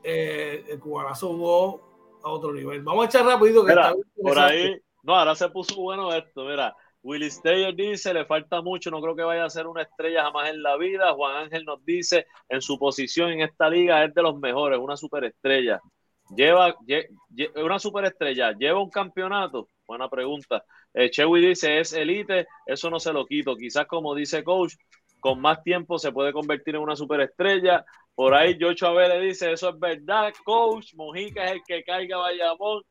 eh, el cubanazo jugó a otro nivel. Vamos a echar rápido. Que por ahí, no, ahora se puso bueno esto. Mira, Willy Steyer dice, le falta mucho, no creo que vaya a ser una estrella jamás en la vida. Juan Ángel nos dice, en su posición en esta liga es de los mejores, una superestrella. Lleva, una superestrella, lleva un campeonato buena pregunta. Eh, Chewy dice, es elite, eso no se lo quito. Quizás como dice coach, con más tiempo se puede convertir en una superestrella. Por ahí Jocho le dice, eso es verdad, coach, Mojica es el que caiga Bayamón.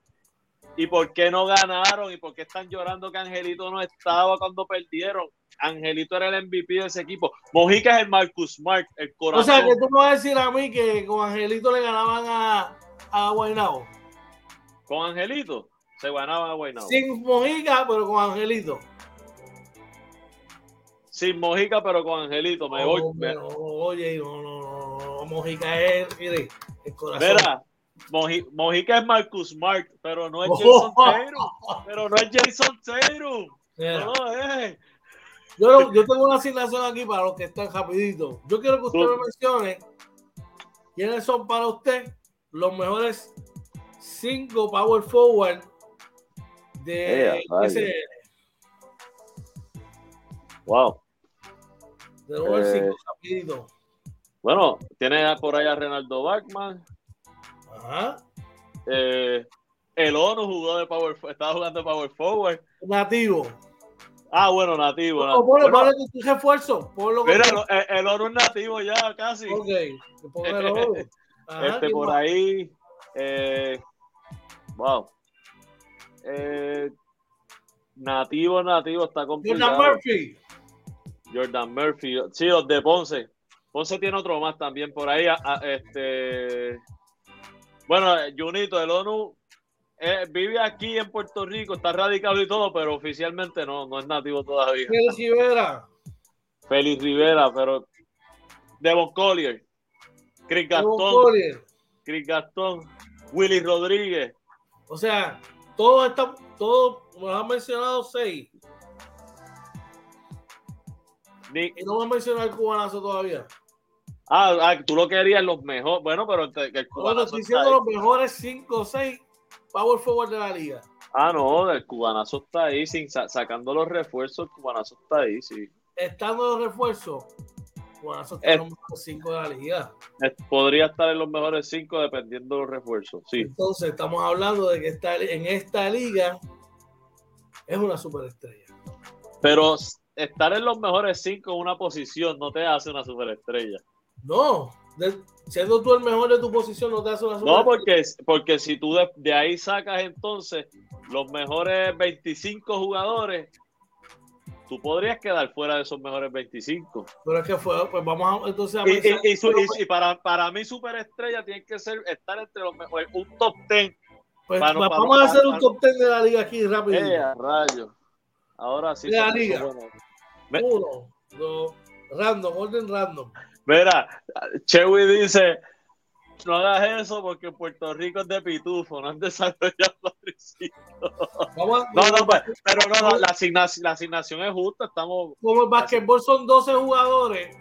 ¿Y por qué no ganaron? ¿Y por qué están llorando que Angelito no estaba cuando perdieron? Angelito era el MVP de ese equipo. Mojica es el Marcus Mark, el corazón. O sea, que tú me vas a decir a mí que con Angelito le ganaban a, a Guaynabo. ¿Con Angelito? Se ganaban a Guaynabo. Sin Mojica, pero con Angelito. Sin Mojica, pero con Angelito. Me voy. oye, no, no, no, Mojica es, mire, el corazón. Mira, Mojica es Marcus Mark, pero no es Jason Taylor. Pero no es Jason Taylor. No es. Yo, yo, tengo una asignación aquí para los que están rapidito. Yo quiero que usted me mencione quiénes son para usted los mejores cinco power forward de ese. Wow. De los eh, cinco rapidito. Bueno, tiene por ahí a Renaldo Bachman. Ajá. Eh, el ONU jugó de power, estaba jugando de power forward. Nativo. Ah, bueno, nativo. No, ponle, bueno, tu refuerzo. Mira, el, el, oro es nativo ya, casi. Ok, el oro. Este, por ahí. Eh, wow. Eh, nativo, nativo, está complicado. Jordan Murphy. Jordan Murphy. Sí, los de Ponce. Ponce tiene otro más también por ahí. este. Bueno, Junito, el ONU eh, vive aquí en Puerto Rico, está radicado y todo, pero oficialmente no, no es nativo todavía. Félix Rivera. Félix Rivera, pero Devon Collier, Chris Gastón, Chris Gastón, Willy Rodríguez. O sea, todos están, todos, me han mencionado seis. y no me han mencionado el cubanazo todavía. Ah, ah, tú lo querías los mejores. Bueno, pero el cubanazo. Bueno, estoy diciendo los mejores cinco o seis power forward de la liga. Ah, no, el cubanazo está ahí, sin, sacando los refuerzos, el cubanazo está ahí, sí. Estando los refuerzos, cubanazo está en los mejores cinco de la liga. Podría estar en los mejores cinco dependiendo de los refuerzos, sí. Entonces, estamos hablando de que está en esta liga es una superestrella. Pero estar en los mejores cinco en una posición no te hace una superestrella. No, siendo tú el mejor de tu posición, no te hace una No, porque, porque si tú de, ahí sacas entonces los mejores 25 jugadores, tú podrías quedar fuera de esos mejores 25. Pero es que fue, pues vamos a, entonces a y, y, para, para mí superestrella tiene que ser estar entre los mejores, un top 10. Pues, vamos a hacer un top 10 de la liga aquí rápido. Eh, rayo. Ahora sí. De la liga. Uno, dos, random, orden random. Mira, Chewy dice, no hagas eso porque Puerto Rico es de pitufo, no han desarrollado no, no, pues, pero no, la, asignación, la asignación es justa, estamos... Como el basquetbol son 12 jugadores,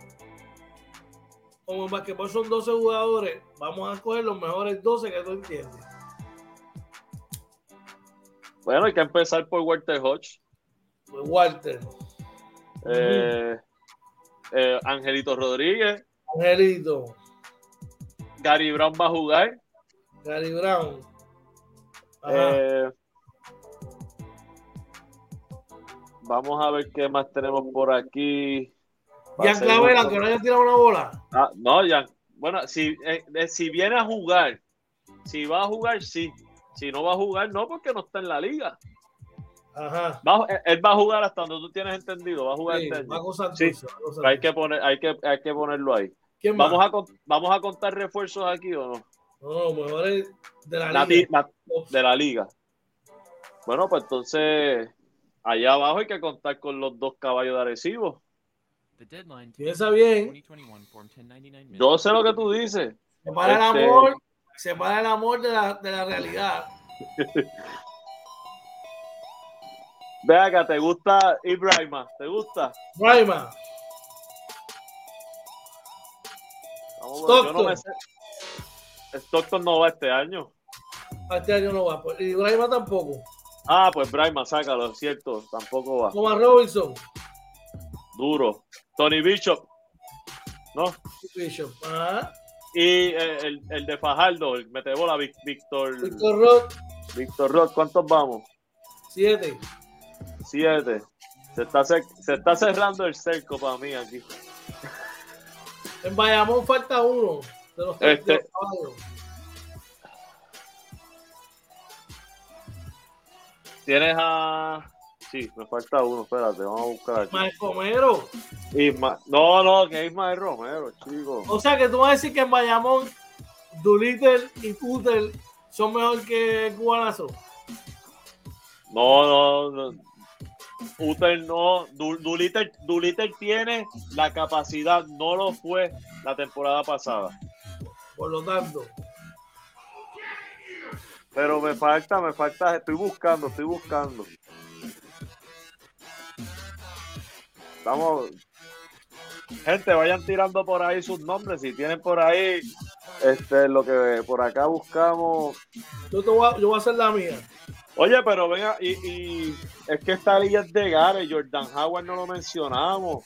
como el basquetbol son 12 jugadores, vamos a coger los mejores 12 que tú entiendes. Bueno, hay que empezar por Walter Hodge. Walter. Eh, eh, Angelito Rodríguez. Angelito. Gary Brown va a jugar. Gary Brown. Eh, vamos a ver qué más tenemos por aquí. Jan Clavera, que no haya tirado una bola. Ah, no, Jan. Bueno, si, eh, si viene a jugar, si va a jugar, sí. Si no va a jugar, no, porque no está en la liga. Ajá. él va a jugar hasta donde tú tienes entendido. Va a jugar este sí, hay que poner, hay que, hay que ponerlo ahí. Vamos a vamos a contar refuerzos aquí o no? No, mejores de la, liga. de la liga. Bueno, pues entonces allá abajo hay que contar con los dos caballos de Arecibo. Piensa bien. Yo sé lo que tú dices. Separa el este, amor, separa el amor de la, de la realidad. *laughs* Ve acá, ¿te gusta Ibrahima? ¿Te gusta? Ibrahima. Stockton. no Stockton no va este año. Este año no va. Pues, Ibrahima tampoco. Ah, pues Ibrahima, sácalo, es cierto, tampoco va. Thomas Robinson. Duro. Tony Bishop. ¿No? Bishop. Ajá. Y eh, el, el, de Fajardo, el metebola, Víctor. Víctor Rock. Víctor Rock, ¿cuántos vamos? Siete. Siete. Se está, se está cerrando el cerco para mí aquí. En Bayamón falta uno de los tres este... Tienes a. Sí, me falta uno, espérate, vamos a buscar aquí. Ismael Romero. No, no, que es Ismael Romero, chico. O sea que tú vas a decir que en Bayamón, Dulittle y Cutter son mejor que Cubanazo. No, no, no. Uter no, Duliter, tiene la capacidad, no lo fue la temporada pasada. Por lo tanto. Pero me falta, me falta, estoy buscando, estoy buscando. Vamos, gente, vayan tirando por ahí sus nombres. Si tienen por ahí este, lo que por acá buscamos. Yo, te voy a, yo voy a hacer la mía. Oye, pero venga, y, es que esta liga es de Gare, Jordan Howard no lo mencionamos.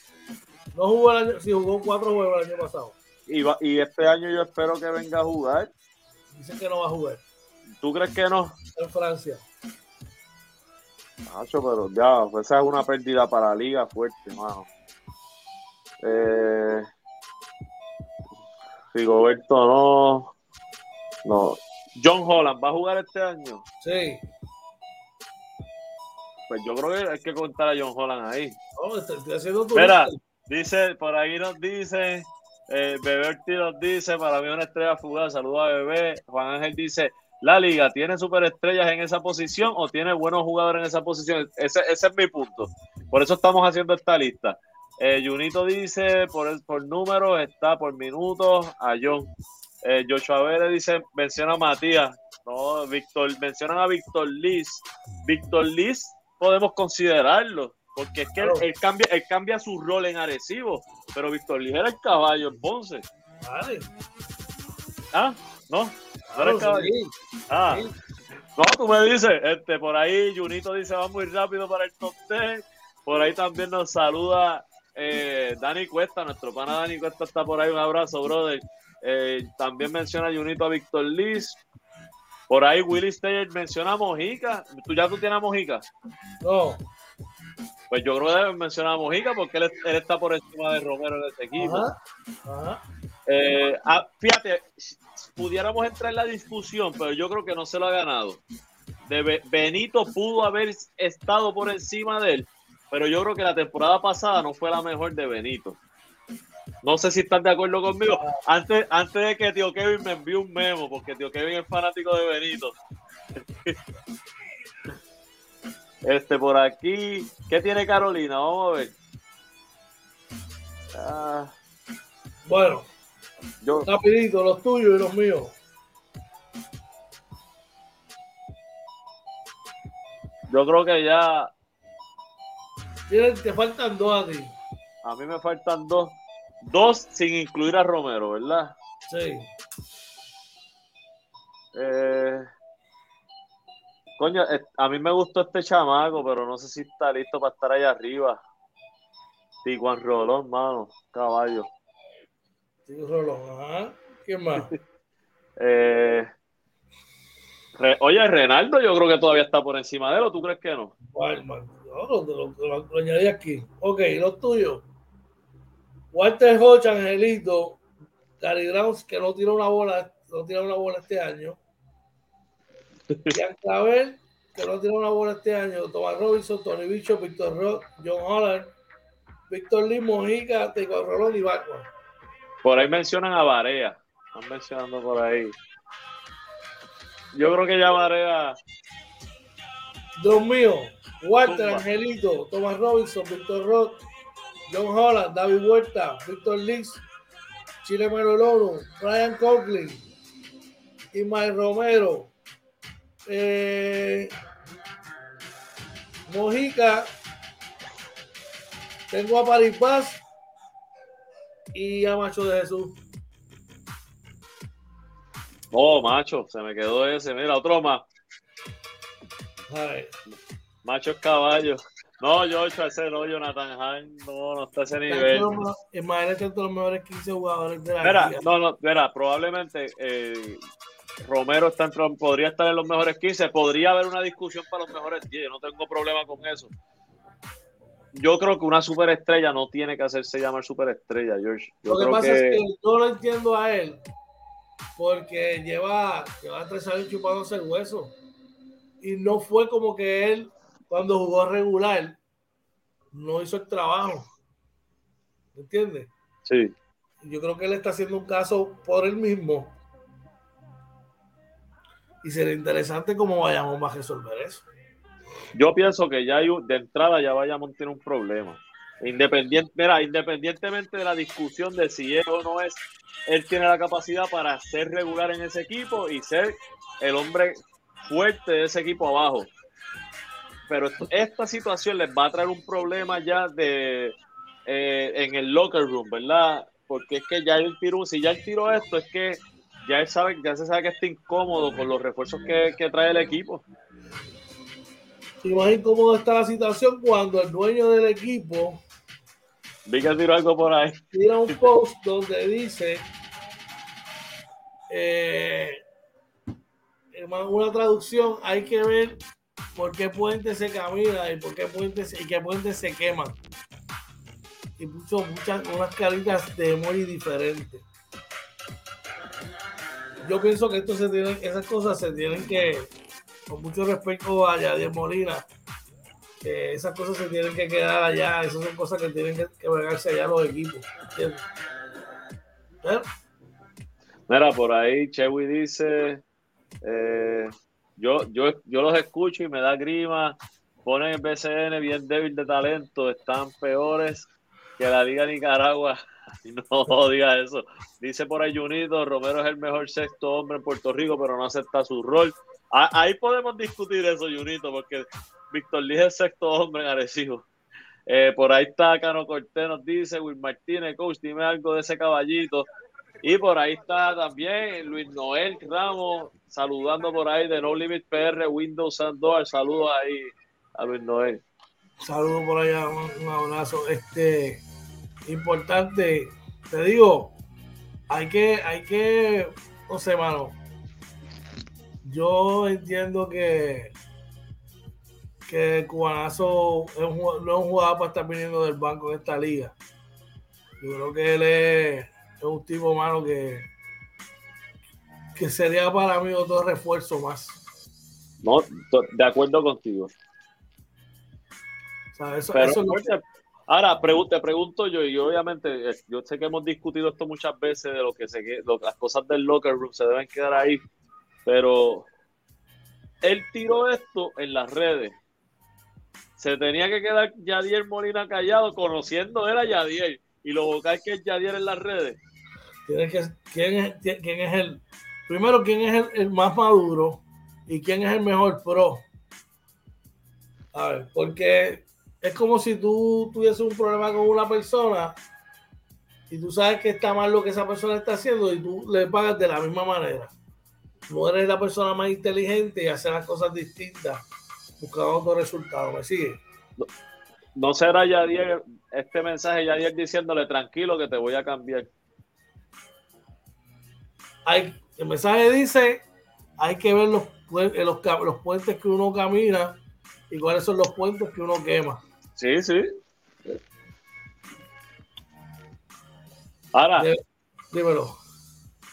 No jugó el año, sí jugó cuatro juegos el año pasado. Y, y este año yo espero que venga a jugar. Dicen que no va a jugar. ¿Tú crees que no? En Francia. Nacho, pero ya, pues esa es una pérdida para la liga fuerte, mano. Eh, Rigoberto no. No. John Holland, ¿va a jugar este año? Sí. Pues yo creo que hay que contar a John Holland ahí. Oh, estoy, haciendo tu Mira, dice, por ahí nos dice, eh, Bebé Ortiz nos dice, para mí una estrella fugaz, saludos a Bebé. Juan Ángel dice, la liga tiene superestrellas en esa posición o tiene buenos jugadores en esa posición. Ese, ese es mi punto. Por eso estamos haciendo esta lista. Eh, Junito dice, por, por números, está por minutos a John. Eh, Joshua Vélez dice, menciona a Matías. No, Víctor, mencionan a Víctor Liz. Víctor Liz podemos considerarlo, porque es que él, cambia, él cambia su rol en Arecibo, pero Víctor Liz era el caballo en Ponce. Vale. Ah, no, era el caballo. Ah. No, tú me dices, este, por ahí Junito dice va muy rápido para el top 10. Por ahí también nos saluda eh, Dani Cuesta, nuestro pana Dani Cuesta está por ahí. Un abrazo, brother. Eh, también menciona Junito a Víctor Liz. Por ahí Willy Steyer menciona a Mojica. ¿Tú ya tú tienes a Mojica? No. Pues yo creo que debe mencionar a Mojica porque él, está por encima de Romero en este equipo. Eh, ah, fíjate, pudiéramos entrar en la discusión, pero yo creo que no se lo ha ganado. De Benito pudo haber estado por encima de él, pero yo creo que la temporada pasada no fue la mejor de Benito. No sé si están de acuerdo conmigo. Antes, antes de que tío Kevin me envíe un memo, porque tío Kevin es fanático de Benito. *laughs* Este por aquí. ¿Qué tiene Carolina? Vamos a ver. Ah. bueno, yo, rapidito, los tuyos y los míos. Yo creo que ya. Te faltan dos a ti. A mí me faltan dos. Dos sin incluir a Romero, ¿verdad? Sí. Eh, coño, eh, a mí me gustó este chamaco, pero no sé si está listo para estar allá arriba. Juan Rolón, mano, caballo. Tijuan Rolón, ajá. ¿Quién más? *laughs* eh, oye, Renaldo, yo creo que todavía está por encima de él, ¿o tú crees que no? Bueno, lo, lo, lo añadí aquí. Ok, los tuyos. Walter Hodge, Angelito, Gary Grounds, que no tiró una bola, no tiró una bola este año. Ian Clavel, que no tiró una bola este año. Tomás Robinson, Tony Bicho, Víctor Rock, John Holland, Víctor Lee, Mojica, Teco Rolón y Batman. Por ahí mencionan a Barea. Están mencionando por ahí. Yo creo que ya Barea. Dios mío, Walter, Angelito, Tomás Robinson, Víctor Rock, John Holland, David Huerta, Víctor Lix, Chile Merolono, Ryan Coughlin, Ismael Romero, eh, Mojica, tengo a Paripaz y a Macho de Jesús. Oh, macho, se me quedó ese. Mira, otro más. Macho es caballo. No, yo hecho ese no, Jonathan Hine, no, no está a ese nivel. Imagínate todos los mejores 15 jugadores de la Mira, no, no, mira, probablemente eh, Romero está podría estar en los mejores 15, podría haber una discusión para los mejores 10, no tengo problema con eso. Yo creo que una superestrella no tiene que hacerse llamar superestrella, George. lo que pasa es que yo lo entiendo a él porque lleva, lleva tres años chupándose el hueso y no fue como que él cuando jugó regular no hizo el trabajo. ¿Me entiendes? Sí. Yo creo que él está haciendo un caso por él mismo y sería interesante cómo vayamos a resolver eso. Yo pienso que ya hay, de entrada ya vayamos a tener un problema. Independiente, mira, independientemente de la discusión de si es o no es, él tiene la capacidad para ser regular en ese equipo y ser el hombre fuerte de ese equipo abajo. Pero esta situación les va a traer un problema ya de eh, en el locker room, ¿verdad? Porque es que ya el tiro, si ya el tiro esto, es que ya él sabe, ya se sabe que está incómodo con los refuerzos que, trae el equipo. Y más incómodo está la situación cuando el dueño del equipo Vi que tiró algo por ahí. Tira un post donde dice eh, una traducción, hay que ver por qué puentes se camina y por qué puentes y qué puentes se queman. Y puso muchas unas caritas de muy diferentes yo pienso que esto se tiene, esas cosas se tienen que, con mucho respeto a Yadier Molina, que esas cosas se tienen que quedar allá, esas son cosas que tienen que, que allá los equipos. ¿Eh? Mira, por ahí Chewy dice, eh, yo, yo, yo los escucho y me da grima, ponen el BCN bien débil de talento, están peores que la Liga Nicaragua. *laughs* No diga eso. Dice por ahí Junito, Romero es el mejor sexto hombre en Puerto Rico, pero no acepta su rol. Ahí podemos discutir eso, Junito, porque Víctor Lee es el sexto hombre en Arecibo. Eh, por ahí está Cano Cortés, nos dice, Will Martínez, coach, dime algo de ese caballito. Y por ahí está también Luis Noel Ramos, saludando por ahí de No Limit PR, Windows and Door. Saludos ahí a Luis Noel. Saludos por allá, un abrazo. Este, importante, te digo, hay que, hay que, no sé, mano. Yo entiendo que, que el cubanazo no es un jugador para estar viniendo del banco en esta liga. Yo creo que él es, un tipo, mano, que, que sería para mí otro refuerzo más. No, de acuerdo contigo. eso, Ahora, te pregunto yo, y obviamente eh, yo sé que hemos discutido esto muchas veces de lo que se las cosas del locker room se deben quedar ahí, pero él tiró esto en las redes. Se tenía que quedar Yadier Molina callado, conociendo él a Yadier, y lo vocal que es Yadier en las redes. que, ¿quién, es, ¿Quién es el, primero, quién es el, el más maduro y quién es el mejor pro? A ver, porque es como si tú tuvieses un problema con una persona y tú sabes que está mal lo que esa persona está haciendo y tú le pagas de la misma manera. No eres la persona más inteligente y hacer las cosas distintas buscando otro resultado. ¿Me sigue? No, será Yadier, este mensaje Yadier diciéndole tranquilo que te voy a cambiar. Hay, el mensaje dice, hay que ver los, los, los puentes que uno camina y cuáles son los puentes que uno quema. Sí, sí. Ahora, dímelo.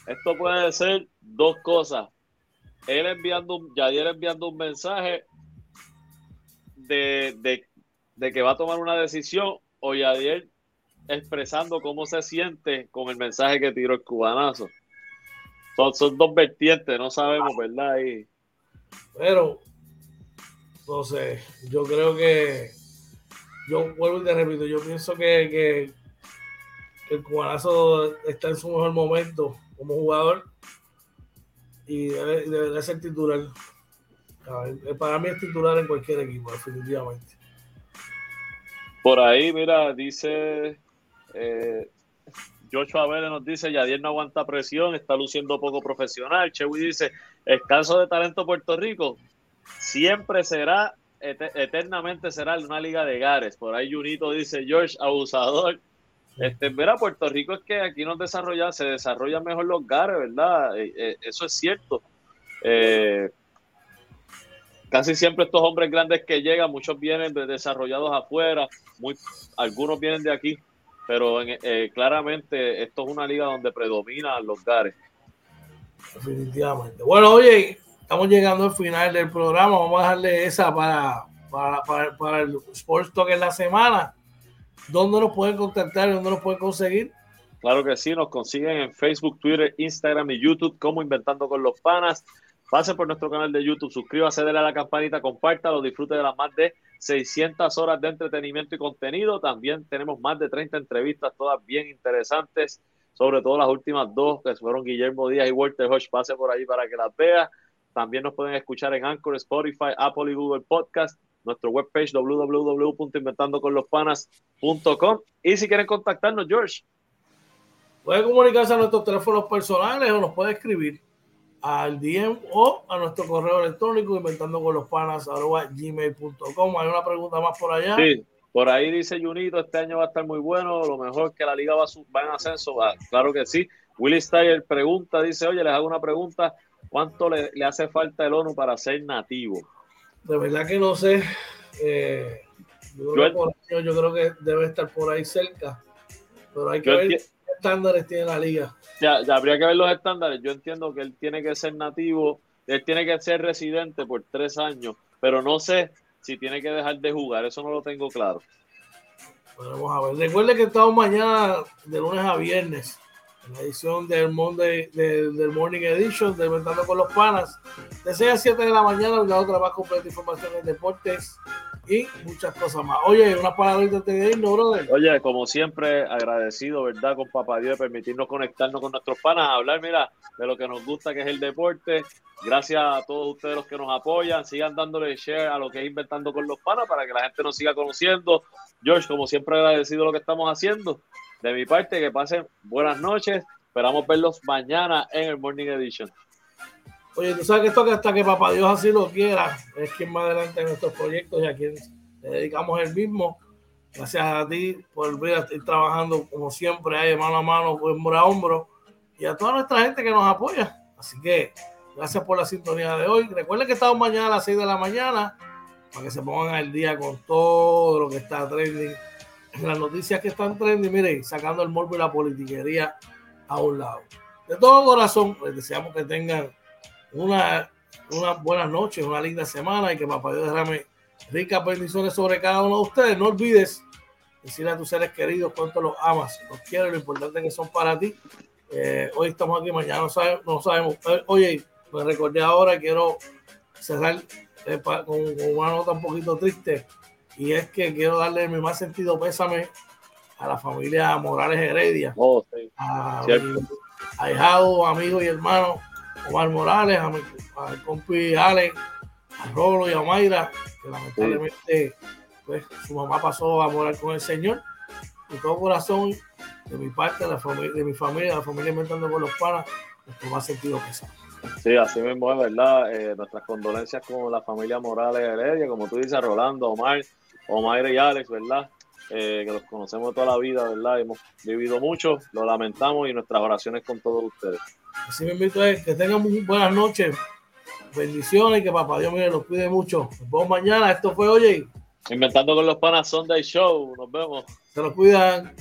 Esto puede ser dos cosas. Él enviando, Yadier enviando un mensaje de, que va a tomar una decisión o Yadier expresando cómo se siente con el mensaje que tiró el cubanazo. Son, son dos vertientes, no sabemos, ¿verdad? Pero, no sé, yo creo que yo vuelvo y te repito, yo pienso que, el cubanazo está en su mejor momento como jugador y debe, debería ser titular. Para mí es titular en cualquier equipo, definitivamente. Por ahí, mira, dice eh, Joshua Vélez nos dice, Yadier no aguanta presión, está luciendo poco profesional. Chewy dice, escaso de talento Puerto Rico, siempre será eternamente será una liga de gares. Por ahí Junito dice, George, abusador. Este, a Puerto Rico es que aquí nos desarrolla, se desarrollan mejor los gares, ¿verdad? Eh, eh, eso es cierto. Eh, casi siempre estos hombres grandes que llegan, muchos vienen desarrollados afuera, muy, algunos vienen de aquí, pero eh, claramente esto es una liga donde predominan los gares. Definitivamente. Bueno, oye, estamos llegando al final del programa, vamos a darle esa para, para, para, para el Sports Talk en la semana. ¿Dónde nos pueden contactar y dónde nos pueden conseguir? Claro que sí, nos consiguen en Facebook, Twitter, Instagram y YouTube como Inventando con los Panas. Pase por nuestro canal de YouTube, suscríbase, denle a la campanita, compártalo, disfrute de las más de 600 horas de entretenimiento y contenido. También tenemos más de 30 entrevistas, todas bien interesantes, sobre todo las últimas dos, que fueron Guillermo Díaz y Walter Hodge. Pase por ahí para que las vea. También nos pueden escuchar en Anchor, Spotify, Apple y Google Podcast nuestro webpage www.inventandoconlospanas.com y si quieren contactarnos, George. Puede comunicarse a nuestros teléfonos personales o nos puede escribir al DM o a nuestro correo electrónico inventando con los panas gmail.com. Hay una pregunta más por allá. Sí, por ahí dice Junito, este año va a estar muy bueno, lo mejor que la liga va, va en ascenso. claro que sí. Willy Steyer pregunta, dice, oye, les hago una pregunta, ¿cuánto le, le hace falta el ONU para ser nativo? De verdad que no sé. Eh, yo, creo que debe estar por ahí cerca. Pero hay que ver estándares tiene la liga. Ya, ya habría que ver los estándares. Yo entiendo que él tiene que ser nativo, él tiene que ser residente por tres años, pero no sé si tiene que dejar de jugar. Eso no lo tengo claro. vamos a ver. Recuerde que estamos mañana de lunes a viernes en la edición del, Monday, del Morning Edition de Inventando con los Panas. De 6 a 7 de la mañana, donde otra más completa información en deportes y muchas cosas más. Oye, una palabra de irnos, brother. Oye, como siempre, agradecido, ¿verdad? Con Papá Dios de permitirnos conectarnos con nuestros panas, hablar, mira, de lo que nos gusta, que es el deporte. Gracias a todos ustedes los que nos apoyan. Sigan dándole share a lo que es Inventando con los Panas para que la gente nos siga conociendo. George, como siempre, agradecido lo que estamos haciendo de mi parte, que pasen buenas noches. Esperamos verlos mañana en el Morning Edition. Oye, tú sabes que esto que hasta que Papá Dios así lo quiera, es quien más adelante en nuestros proyectos y a quien le dedicamos el mismo. Gracias a ti por venir a estar trabajando como siempre, ahí mano a mano, hombro a hombro, y a toda nuestra gente que nos apoya. Así que gracias por la sintonía de hoy. Recuerden que estamos mañana a las 6 de la mañana para que se pongan al día con todo lo que está trending las noticias que están trendy, miren, sacando el morbo y la politiquería a un lado. De todo corazón, les deseamos que tengan una, una buena noche, una linda semana y que Papá Dios derrame ricas bendiciones sobre cada uno de ustedes. No olvides decirle a tus seres queridos cuánto los amas, los quieres, lo importante que son para ti. Eh, hoy estamos aquí, mañana no sabemos. No sabemos. Eh, oye, me recordé ahora, quiero cerrar eh, con una nota un poquito triste y es que quiero darle mi más sentido pésame a la familia Morales Heredia, oh, a, mi, amigo y hermano Omar Morales, a mi, compi Ale, a Rolo y a Mayra, que lamentablemente pues, su mamá pasó a morar con el Señor. De todo corazón, de mi parte, de, la familia, de mi familia, la familia Inventando con los Panas, nuestro más sentido pésame. Sí, así mismo es verdad. Eh, nuestras condolencias con la familia Morales Heredia, como tú dices, Rolando, Omar, Omar y Alex, ¿verdad? Eh, que los conocemos toda la vida, ¿verdad? Hemos vivido mucho, lo lamentamos y nuestras oraciones con todos ustedes. Así me invito a que tengan muy buenas noches, bendiciones y que papá Dios me los cuide mucho. Nos vemos mañana, esto fue Oye. Inventando con los panas Sunday Show, nos vemos. Se los cuidan.